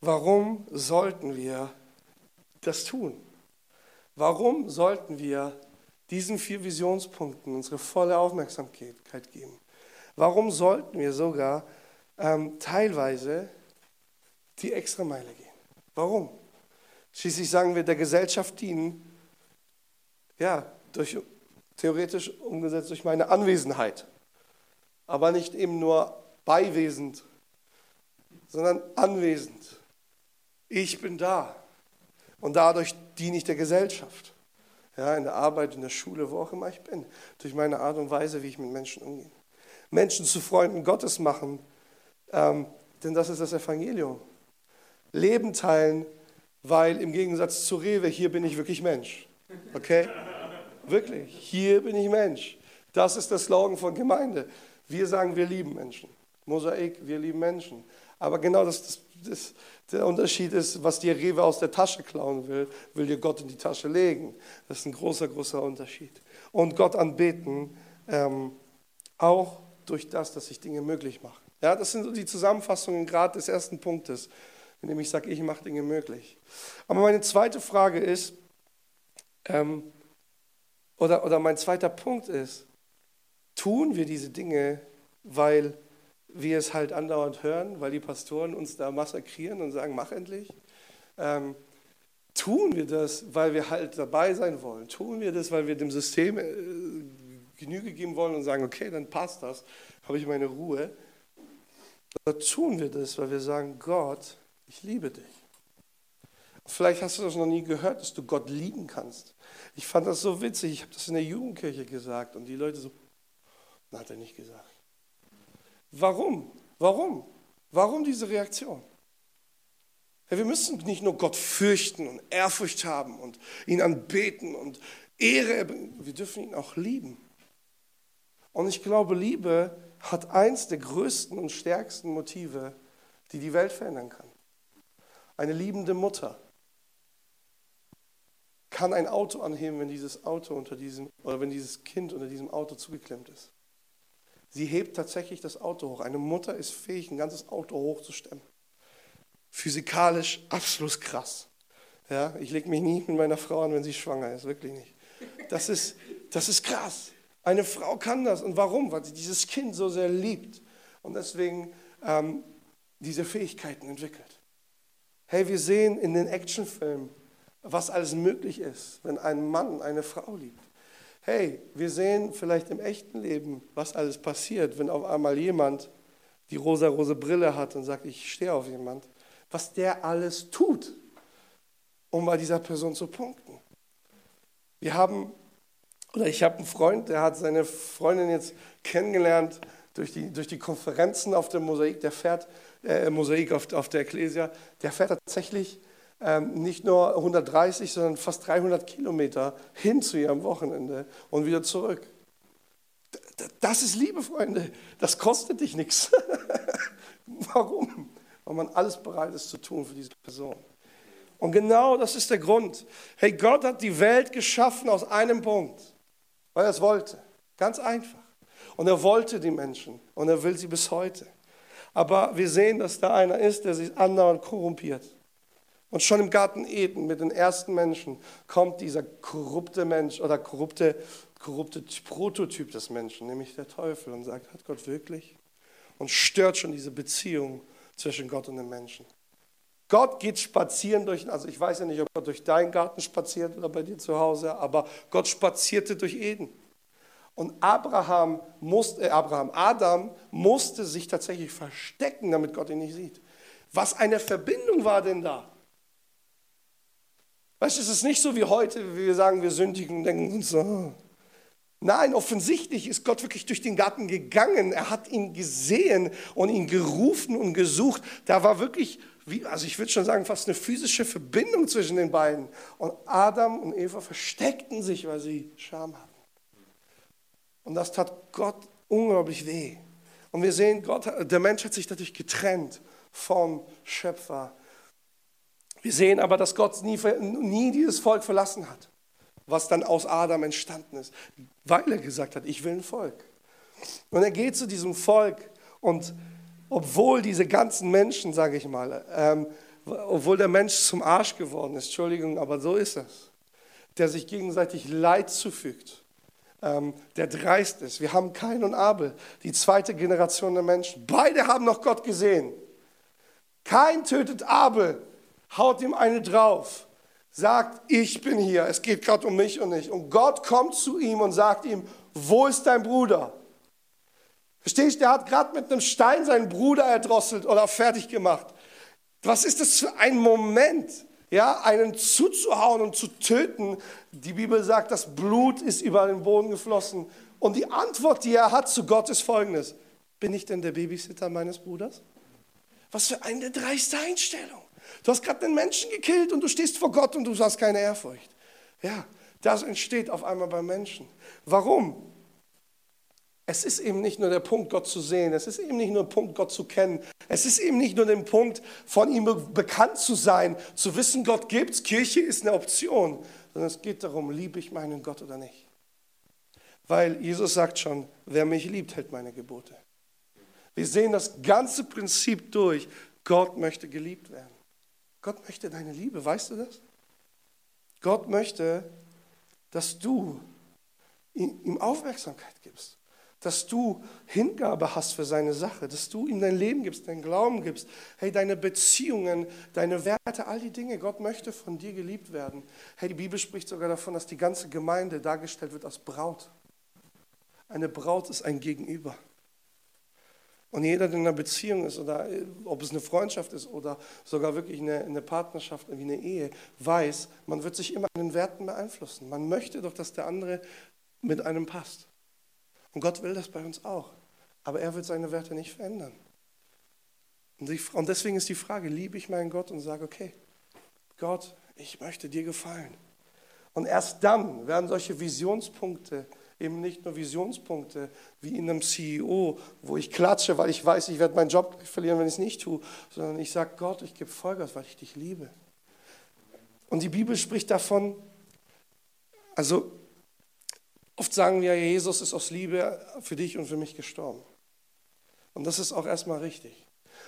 Warum sollten wir das tun? Warum sollten wir diesen vier Visionspunkten unsere volle Aufmerksamkeit geben? Warum sollten wir sogar ähm, teilweise die Extrameile gehen? Warum? Schließlich sagen wir der Gesellschaft dienen, ja, durch theoretisch umgesetzt durch meine Anwesenheit. Aber nicht eben nur beiwesend, sondern anwesend. Ich bin da. Und dadurch diene ich der Gesellschaft. Ja, in der Arbeit, in der Schule, wo auch immer ich bin. Durch meine Art und Weise, wie ich mit Menschen umgehe. Menschen zu Freunden Gottes machen, ähm, denn das ist das Evangelium. Leben teilen, weil im Gegensatz zu Rewe, hier bin ich wirklich Mensch. Okay? Wirklich, hier bin ich Mensch. Das ist der Slogan von Gemeinde. Wir sagen, wir lieben Menschen. Mosaik, wir lieben Menschen. Aber genau das, das, das, der Unterschied ist, was dir Rewe aus der Tasche klauen will, will dir Gott in die Tasche legen. Das ist ein großer, großer Unterschied. Und Gott anbeten, ähm, auch durch das, dass sich Dinge möglich machen. Ja, das sind so die Zusammenfassungen gerade des ersten Punktes, in dem ich sage, ich mache Dinge möglich. Aber meine zweite Frage ist, ähm, oder, oder mein zweiter Punkt ist, tun wir diese Dinge, weil wir es halt andauernd hören, weil die Pastoren uns da massakrieren und sagen, mach endlich? Ähm, tun wir das, weil wir halt dabei sein wollen? Tun wir das, weil wir dem System äh, Genüge geben wollen und sagen, okay, dann passt das, habe ich meine Ruhe? Oder tun wir das, weil wir sagen, Gott, ich liebe dich. Vielleicht hast du das noch nie gehört, dass du Gott lieben kannst. Ich fand das so witzig. Ich habe das in der Jugendkirche gesagt und die Leute so, na, hat er nicht gesagt. Warum? Warum? Warum diese Reaktion? Ja, wir müssen nicht nur Gott fürchten und Ehrfurcht haben und ihn anbeten und Ehre erbringen, wir dürfen ihn auch lieben. Und ich glaube, Liebe hat eins der größten und stärksten Motive, die die Welt verändern kann. Eine liebende Mutter kann ein Auto anheben, wenn dieses Auto unter diesem oder wenn dieses Kind unter diesem Auto zugeklemmt ist. Sie hebt tatsächlich das Auto hoch. Eine Mutter ist fähig, ein ganzes Auto hochzustemmen. Physikalisch absolut krass. Ja, ich lege mich nie mit meiner Frau an, wenn sie schwanger ist, wirklich nicht. Das ist, das ist krass. Eine Frau kann das. Und warum? Weil sie dieses Kind so sehr liebt und deswegen ähm, diese Fähigkeiten entwickelt. Hey, wir sehen in den Actionfilmen, was alles möglich ist, wenn ein Mann eine Frau liebt. Hey, wir sehen vielleicht im echten Leben, was alles passiert, wenn auf einmal jemand die rosa-rose Brille hat und sagt, ich stehe auf jemand, was der alles tut, um bei dieser Person zu punkten. Wir haben, oder ich habe einen Freund, der hat seine Freundin jetzt kennengelernt durch die, durch die Konferenzen auf der Mosaik, der fährt, äh, Mosaik auf, auf der Ecclesia, der fährt tatsächlich nicht nur 130, sondern fast 300 Kilometer hin zu ihrem Wochenende und wieder zurück. Das ist Liebe, Freunde. Das kostet dich nichts. Warum? Weil man alles bereit ist zu tun für diese Person. Und genau das ist der Grund. Hey, Gott hat die Welt geschaffen aus einem Punkt, weil er es wollte. Ganz einfach. Und er wollte die Menschen und er will sie bis heute. Aber wir sehen, dass da einer ist, der sich andauernd korrumpiert. Und schon im Garten Eden mit den ersten Menschen kommt dieser korrupte Mensch oder korrupte, korrupte Prototyp des Menschen, nämlich der Teufel, und sagt, hat Gott wirklich? Und stört schon diese Beziehung zwischen Gott und den Menschen. Gott geht spazieren durch, also ich weiß ja nicht, ob Gott durch deinen Garten spaziert oder bei dir zu Hause, aber Gott spazierte durch Eden. Und Abraham musste, äh Abraham, Adam musste sich tatsächlich verstecken, damit Gott ihn nicht sieht. Was eine Verbindung war denn da? Weißt du, es ist nicht so wie heute, wie wir sagen, wir sündigen und denken uns so. Nein, offensichtlich ist Gott wirklich durch den Garten gegangen. Er hat ihn gesehen und ihn gerufen und gesucht. Da war wirklich, wie, also ich würde schon sagen, fast eine physische Verbindung zwischen den beiden. Und Adam und Eva versteckten sich, weil sie Scham hatten. Und das tat Gott unglaublich weh. Und wir sehen, Gott, der Mensch hat sich dadurch getrennt vom Schöpfer wir sehen aber, dass Gott nie, nie dieses Volk verlassen hat, was dann aus Adam entstanden ist, weil er gesagt hat, ich will ein Volk. Und er geht zu diesem Volk und obwohl diese ganzen Menschen, sage ich mal, ähm, obwohl der Mensch zum Arsch geworden ist, Entschuldigung, aber so ist es, der sich gegenseitig Leid zufügt, ähm, der dreist ist. Wir haben Kain und Abel, die zweite Generation der Menschen. Beide haben noch Gott gesehen. Kain tötet Abel, haut ihm eine drauf, sagt, ich bin hier, es geht gerade um mich und nicht. Und Gott kommt zu ihm und sagt ihm, wo ist dein Bruder? Verstehst du, der hat gerade mit einem Stein seinen Bruder erdrosselt oder fertig gemacht. Was ist das für ein Moment, ja, einen zuzuhauen und zu töten? Die Bibel sagt, das Blut ist über den Boden geflossen. Und die Antwort, die er hat zu Gott, ist folgendes. Bin ich denn der Babysitter meines Bruders? Was für eine dreiste Einstellung. Du hast gerade einen Menschen gekillt und du stehst vor Gott und du hast keine Ehrfurcht. Ja, das entsteht auf einmal beim Menschen. Warum? Es ist eben nicht nur der Punkt, Gott zu sehen. Es ist eben nicht nur der Punkt, Gott zu kennen. Es ist eben nicht nur der Punkt, von ihm bekannt zu sein, zu wissen, Gott gibt's, Kirche ist eine Option, sondern es geht darum, liebe ich meinen Gott oder nicht. Weil Jesus sagt schon, wer mich liebt, hält meine Gebote. Wir sehen das ganze Prinzip durch. Gott möchte geliebt werden. Gott möchte deine Liebe, weißt du das? Gott möchte, dass du ihm Aufmerksamkeit gibst, dass du Hingabe hast für seine Sache, dass du ihm dein Leben gibst, deinen Glauben gibst, hey, deine Beziehungen, deine Werte, all die Dinge. Gott möchte von dir geliebt werden. Hey, die Bibel spricht sogar davon, dass die ganze Gemeinde dargestellt wird als Braut. Eine Braut ist ein Gegenüber. Und jeder, der in einer Beziehung ist oder äh, ob es eine Freundschaft ist oder sogar wirklich eine, eine Partnerschaft wie eine Ehe, weiß, man wird sich immer an den Werten beeinflussen. Man möchte doch, dass der andere mit einem passt. Und Gott will das bei uns auch. Aber er wird seine Werte nicht verändern. Und, deswegen ist die Frage, liebe ich meinen Gott und sage, okay, Gott, ich möchte dir gefallen. Und erst dann werden solche Visionspunkte eben nicht nur Visionspunkte wie in einem CEO, wo ich klatsche, weil ich weiß, ich werde meinen Job verlieren, wenn ich es nicht tue, sondern ich sage, Gott, ich gebe Vollgas, weil ich dich liebe. Und die Bibel spricht davon, also oft sagen wir, Jesus ist aus Liebe für dich und für mich gestorben. Und das ist auch erstmal richtig.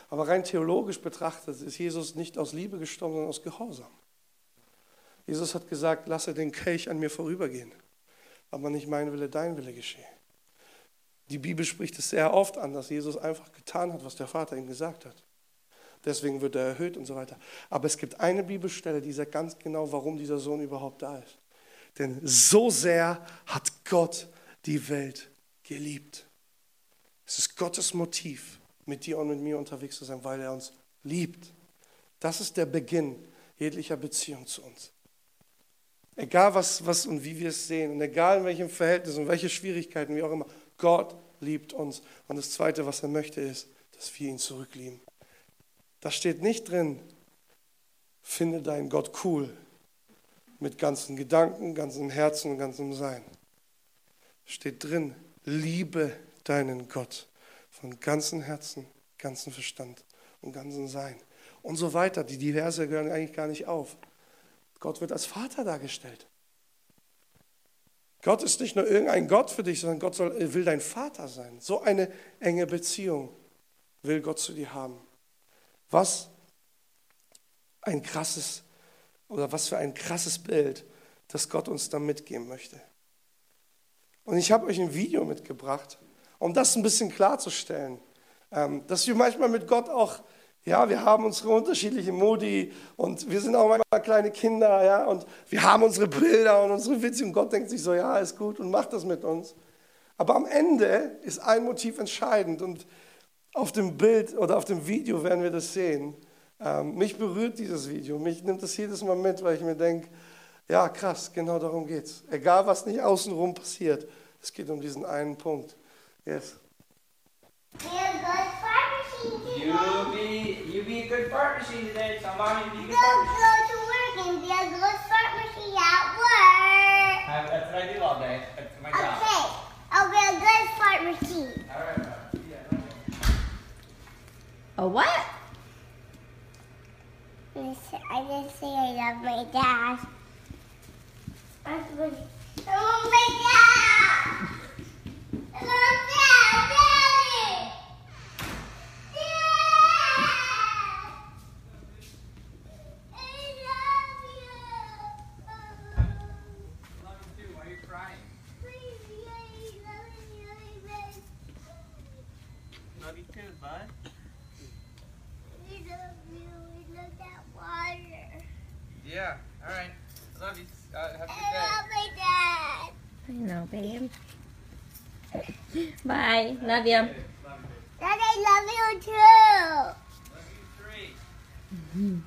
Aber rein theologisch betrachtet ist Jesus nicht aus Liebe gestorben, sondern aus Gehorsam. Jesus hat gesagt, lasse den Kelch an mir vorübergehen aber nicht mein Wille, dein Wille geschehe. Die Bibel spricht es sehr oft an, dass Jesus einfach getan hat, was der Vater ihm gesagt hat. Deswegen wird er erhöht und so weiter. Aber es gibt eine Bibelstelle, die sagt ganz genau, warum dieser Sohn überhaupt da ist. Denn so sehr hat Gott die Welt geliebt. Es ist Gottes Motiv, mit dir und mit mir unterwegs zu sein, weil er uns liebt. Das ist der Beginn jeglicher Beziehung zu uns. Egal was, was und wie wir es sehen und egal in welchem Verhältnis und welche Schwierigkeiten, wie auch immer, Gott liebt uns. Und das Zweite, was er möchte, ist, dass wir ihn zurücklieben. Da steht nicht drin, finde deinen Gott cool mit ganzen Gedanken, ganzem Herzen und ganzem Sein. Steht drin, liebe deinen Gott von ganzem Herzen, ganzem Verstand und ganzem Sein. Und so weiter. Die, die Verse hören eigentlich gar nicht auf. Gott wird als Vater dargestellt. Gott ist nicht nur irgendein Gott für dich, sondern Gott soll, will dein Vater sein. So eine enge Beziehung will Gott zu dir haben. Was ein krasses oder was für ein krasses Bild, das Gott uns da mitgeben möchte. Und ich habe euch ein Video mitgebracht, um das ein bisschen klarzustellen, ähm, dass wir manchmal mit Gott auch ja, wir haben unsere unterschiedlichen Modi und wir sind auch manchmal kleine Kinder, ja, und wir haben unsere Bilder und unsere Witze und Gott denkt sich so, ja, ist gut und macht das mit uns. Aber am Ende ist ein Motiv entscheidend und auf dem Bild oder auf dem Video werden wir das sehen. Ähm, mich berührt dieses Video, mich nimmt das jedes Mal mit, weil ich mir denke, ja, krass, genau darum geht's. Egal, was nicht außenrum passiert, es geht um diesen einen Punkt. Yes. You be you be a good fart machine today. Tell mommy to be a good Go, fart machine. go to work and be a good fart machine at work. Uh, That's what I do all day. That's my job. Okay, I'll be a good fart machine. All right. Yeah, okay. A what? I just say I love my dad. I love my dad. I love dad, daddy. Dad. I love you. Love you too. Why are you crying? Please, I love you, baby. Love you too, bud. We love you. We love that water. Yeah. All right. Love you. Uh, have a I good love my dad. I know, babe. Bye. Love you. day. Love you. Dad, I love you too. Love you three.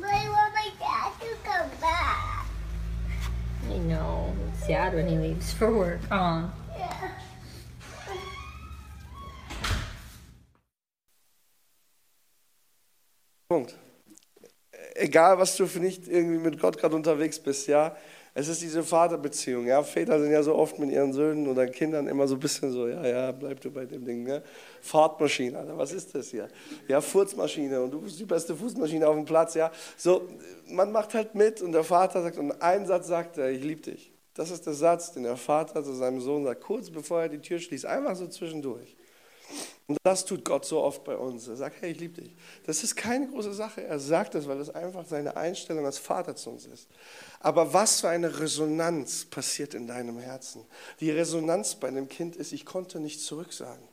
But I want my dad to come back. I know. It's sad when he leaves for work. Aw. Yeah. Punkt. Egal, was du für nicht irgendwie mit Gott gerade unterwegs bist, ja. Es ist diese Vaterbeziehung, ja. Väter sind ja so oft mit ihren Söhnen oder Kindern immer so ein bisschen so, ja, ja, bleib du bei dem Ding, ne? Fahrtmaschine, Alter, was ist das hier? Ja, Furzmaschine und du bist die beste Fußmaschine auf dem Platz, ja. So, man macht halt mit und der Vater sagt, und ein Satz sagt er, ich liebe dich. Das ist der Satz, den der Vater zu seinem Sohn sagt, kurz bevor er die Tür schließt, einfach so zwischendurch. Und das tut Gott so oft bei uns. Er sagt, hey, ich liebe dich. Das ist keine große Sache. Er sagt das, weil das einfach seine Einstellung als Vater zu uns ist. Aber was für eine Resonanz passiert in deinem Herzen? Die Resonanz bei einem Kind ist, ich konnte nicht zurücksagen.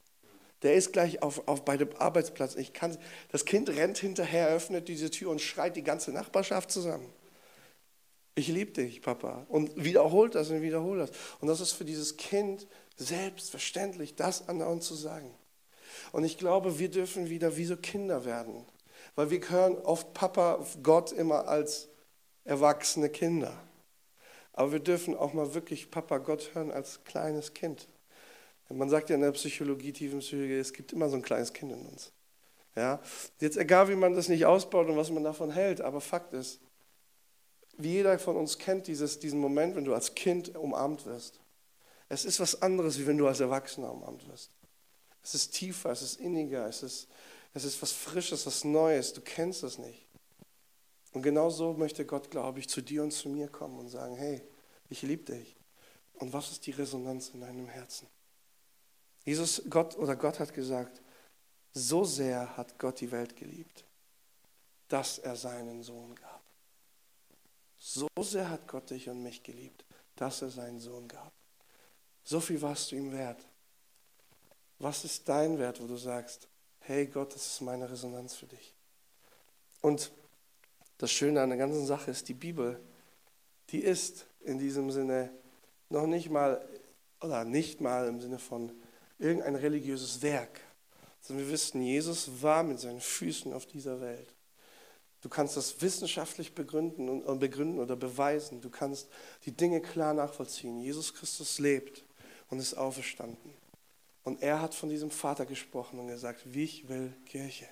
Der ist gleich auf, auf bei dem Arbeitsplatz. Ich kann, das Kind rennt hinterher, öffnet diese Tür und schreit die ganze Nachbarschaft zusammen. Ich liebe dich, Papa. Und wiederholt das und wiederholt das. Und das ist für dieses Kind selbstverständlich, das anderen zu sagen. Und ich glaube, wir dürfen wieder wie so Kinder werden. Weil wir hören oft Papa, Gott immer als erwachsene Kinder. Aber wir dürfen auch mal wirklich Papa Gott hören als kleines Kind. Man sagt ja in der Psychologie, Tiefenpsychologie, es gibt immer so ein kleines Kind in uns. Ja? Jetzt egal, wie man das nicht ausbaut und was man davon hält, aber Fakt ist, wie jeder von uns kennt dieses, diesen Moment, wenn du als Kind umarmt wirst. Es ist was anderes, wie wenn du als Erwachsener umarmt wirst. Es ist tiefer, es ist inniger, es ist, es ist was Frisches, was Neues. Du kennst es nicht. Und genau so möchte Gott, glaube ich, zu dir und zu mir kommen und sagen, hey, ich liebe dich. Und was ist die Resonanz in deinem Herzen? Jesus, Gott oder Gott hat gesagt, so sehr hat Gott die Welt geliebt, dass er seinen Sohn gab. So sehr hat Gott dich und mich geliebt, dass er seinen Sohn gab. So viel warst du ihm wert. Was ist dein Wert, wo du sagst, hey Gott, das ist meine Resonanz für dich? Und das Schöne an der ganzen Sache ist, die Bibel, die ist in diesem Sinne noch nicht mal, oder nicht mal im Sinne von irgendein religiöses Werk, sondern wir wissen, Jesus war mit seinen Füßen auf dieser Welt. Du kannst das wissenschaftlich begründen und begründen oder beweisen. Du kannst die Dinge klar nachvollziehen. Jesus Christus lebt und ist auferstanden. Und er hat von diesem Vater gesprochen und gesagt, ich will Kirche.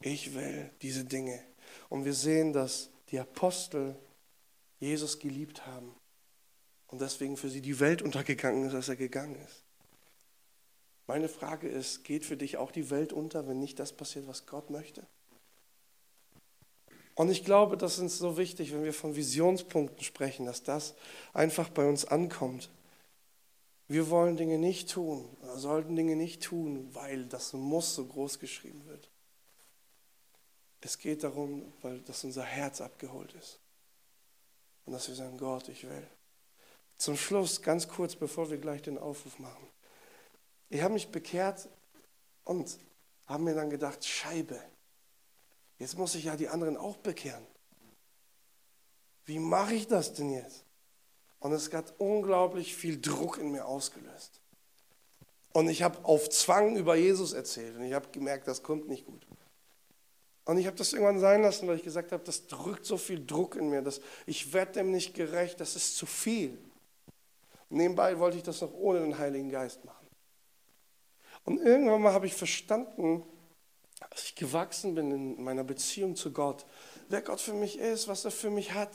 Ich will diese Dinge. Und wir sehen, dass die Apostel Jesus geliebt haben und deswegen für sie die Welt untergegangen ist, als er gegangen ist. Meine Frage ist, geht für dich auch die Welt unter, wenn nicht das passiert, was Gott möchte? Und ich glaube, das ist so wichtig, wenn wir von Visionspunkten sprechen, dass das einfach bei uns ankommt. Wir wollen Dinge nicht tun, sollten Dinge nicht tun, weil das Muss so groß geschrieben wird. Es geht darum, weil das unser Herz abgeholt ist. Und dass wir sagen, Gott, ich will. Zum Schluss, ganz kurz, bevor wir gleich den Aufruf machen. Ich habe mich bekehrt und habe mir dann gedacht, Scheibe, jetzt muss ich ja die anderen auch bekehren. Wie mache ich das denn jetzt? Und es hat unglaublich viel Druck in mir ausgelöst. Und ich habe auf Zwang über Jesus erzählt und ich habe gemerkt, das kommt nicht gut. Und ich habe das irgendwann sein lassen, weil ich gesagt habe, das drückt so viel Druck in mir, dass ich werde dem nicht gerecht, das ist zu viel. Und nebenbei wollte ich das noch ohne den Heiligen Geist machen. Und irgendwann mal habe ich verstanden, als ich gewachsen bin in meiner Beziehung zu Gott, wer Gott für mich ist, was er für mich hat,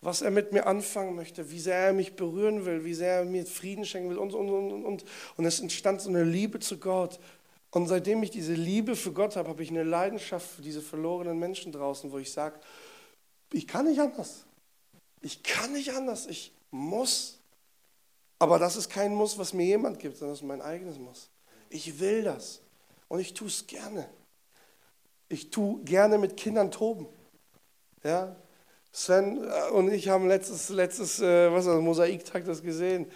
was er mit mir anfangen möchte, wie sehr er mich berühren will, wie sehr er mir Frieden schenken will und, und, und, und. Und es entstand so eine Liebe zu Gott. Und seitdem ich diese Liebe für Gott habe, habe ich eine Leidenschaft für diese verlorenen Menschen draußen, wo ich sage, ich kann nicht anders. Ich kann nicht anders. Ich muss. Aber das ist kein Muss, was mir jemand gibt, sondern das ist mein eigenes Muss. Ich will das. Und ich tue es gerne. Ich tue gerne mit Kindern toben. Ja? Sven äh, und ich haben letztes, letztes äh, was das, Mosaiktag das gesehen.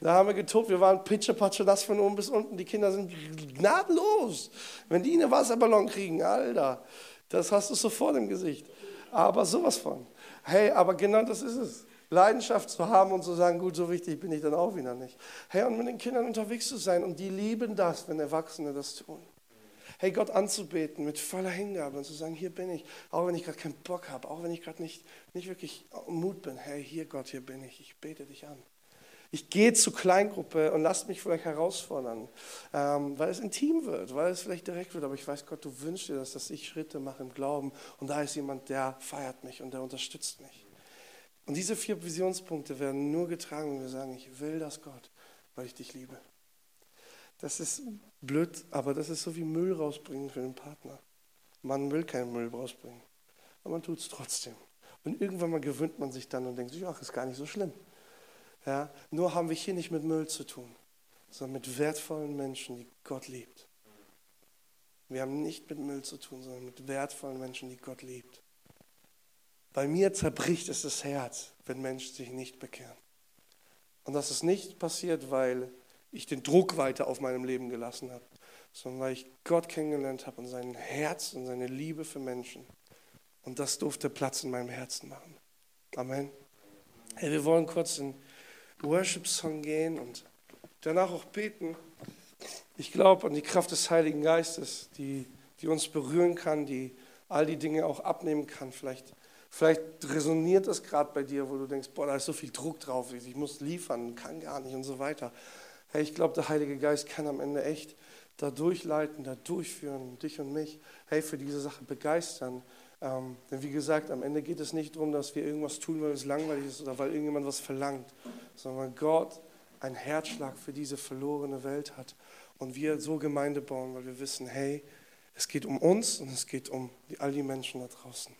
Da haben wir getobt, wir waren pitschepatsche nass von oben bis unten. Die Kinder sind gnadenlos. Wenn die einen Wasserballon kriegen, Alter, das hast du sofort im Gesicht. Aber sowas von. Hey, aber genau das ist es. Leidenschaft zu haben und zu sagen, gut, so wichtig bin ich dann auch wieder nicht. Hey, und mit den Kindern unterwegs zu sein und die lieben das, wenn Erwachsene das tun. Hey, Gott anzubeten mit voller Hingabe und zu sagen, hier bin ich, auch wenn ich gerade keinen Bock habe, auch wenn ich gerade nicht, nicht wirklich Mut bin. Hey, hier Gott, hier bin ich, ich bete dich an. Ich gehe zur Kleingruppe und lass mich vielleicht herausfordern, ähm, weil es intim wird, weil es vielleicht direkt wird. Aber ich weiß, Gott, du wünschst dir das, dass ich Schritte mache im Glauben. Und da ist jemand, der feiert mich und der unterstützt mich. Und diese vier Visionspunkte werden nur getragen, wenn wir sagen, ich will das Gott, weil ich dich liebe. Das ist blöd, aber das ist so wie Müll rausbringen für den Partner. Man will keinen Müll rausbringen, aber man tut es trotzdem. Und irgendwann mal gewöhnt man sich dann und denkt sich, ach, ist gar nicht so schlimm. Ja, nur haben wir hier nicht mit Müll zu tun, sondern mit wertvollen Menschen, die Gott liebt. Wir haben nicht mit Müll zu tun, sondern mit wertvollen Menschen, die Gott liebt. Bei mir zerbricht es das Herz, wenn Menschen sich nicht bekehren. Und das ist nicht passiert, weil ich den Druck weiter auf meinem Leben gelassen habe, sondern weil ich Gott kennengelernt habe und sein Herz und seine Liebe für Menschen. Und das durfte Platz in meinem Herzen machen. Amen. Hey, wir wollen kurz in Worship-Song gehen und danach auch beten. ich glaube an die Kraft des Heiligen Geistes, die, die uns berühren kann, die all die Dinge auch abnehmen kann. Vielleicht, vielleicht resoniert das gerade bei dir, wo du denkst, boah, da ist so viel Druck drauf, ich muss liefern, kann gar nicht und so weiter. Hey, ich glaube, der Heilige Geist kann am Ende echt da durchleiten, da durchführen, dich und mich, hey, für diese Sache begeistern. Ähm, denn wie gesagt, am Ende geht es nicht darum, dass wir irgendwas tun, weil es langweilig ist oder weil irgendjemand was verlangt, sondern Gott einen Herzschlag für diese verlorene Welt hat und wir so Gemeinde bauen, weil wir wissen, hey, es geht um uns und es geht um all die Menschen da draußen.